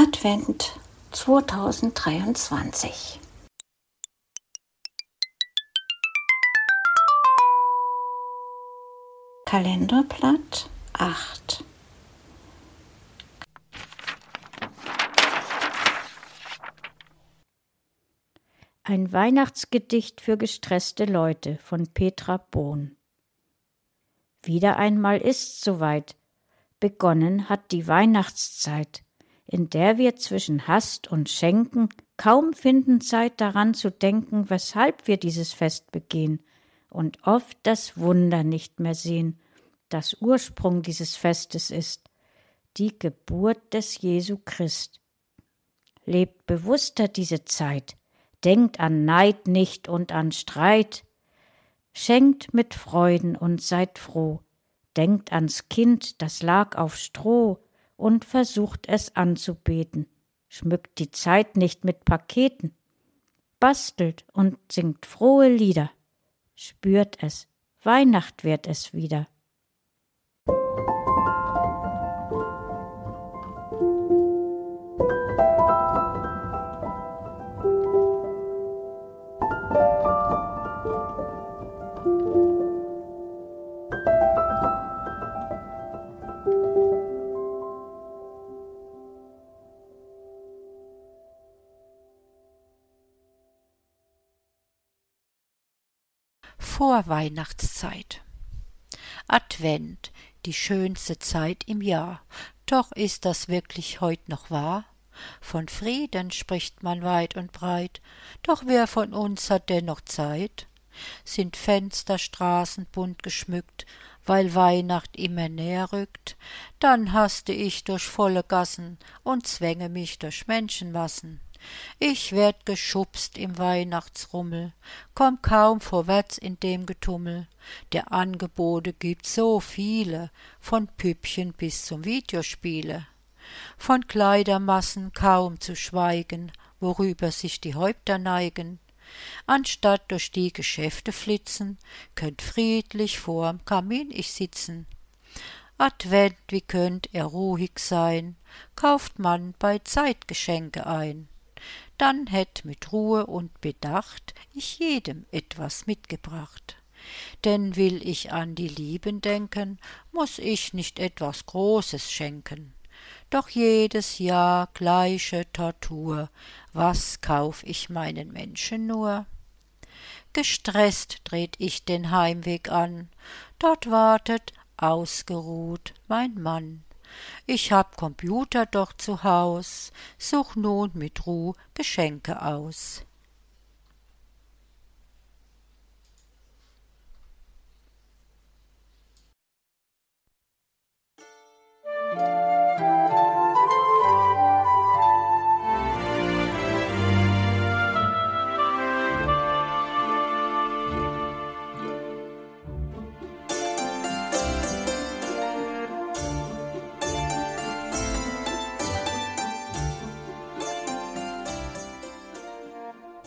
Advent 2023. Kalenderblatt 8. Ein Weihnachtsgedicht für gestresste Leute von Petra Bohn. Wieder einmal ist's soweit. Begonnen hat die Weihnachtszeit, in der wir zwischen Hast und Schenken kaum finden Zeit daran zu denken, weshalb wir dieses Fest begehen und oft das Wunder nicht mehr sehen, das Ursprung dieses Festes ist, die Geburt des Jesu Christ. Lebt bewusster diese Zeit, denkt an Neid nicht und an Streit, schenkt mit Freuden und seid froh, denkt ans Kind, das lag auf Stroh, und versucht es anzubeten, schmückt die Zeit nicht mit Paketen, bastelt und singt frohe Lieder, spürt es, Weihnacht wird es wieder. Vorweihnachtszeit. Advent, die schönste Zeit im Jahr. Doch ist das wirklich heut noch wahr? Von Frieden spricht man weit und breit, doch wer von uns hat denn noch Zeit? Sind Fenster, Straßen bunt geschmückt, weil Weihnacht immer näher rückt, dann haste ich durch volle Gassen und zwänge mich durch Menschenmassen ich werd geschubst im weihnachtsrummel. Komm kaum vorwärts in dem getummel. Der angebote gibt so viele von püppchen bis zum videospiele. Von kleidermassen kaum zu schweigen worüber sich die häupter neigen. Anstatt durch die geschäfte flitzen könnt friedlich vorm kamin ich sitzen. Advent wie könnt er ruhig sein? Kauft man bei zeit geschenke ein dann hätt mit ruhe und bedacht ich jedem etwas mitgebracht. Denn will ich an die lieben denken muss ich nicht etwas großes schenken. Doch jedes jahr gleiche tortur. Was kauf ich meinen menschen nur? Gestreßt dreht ich den heimweg an. Dort wartet ausgeruht mein mann ich hab computer doch zu haus such nun mit ruh geschenke aus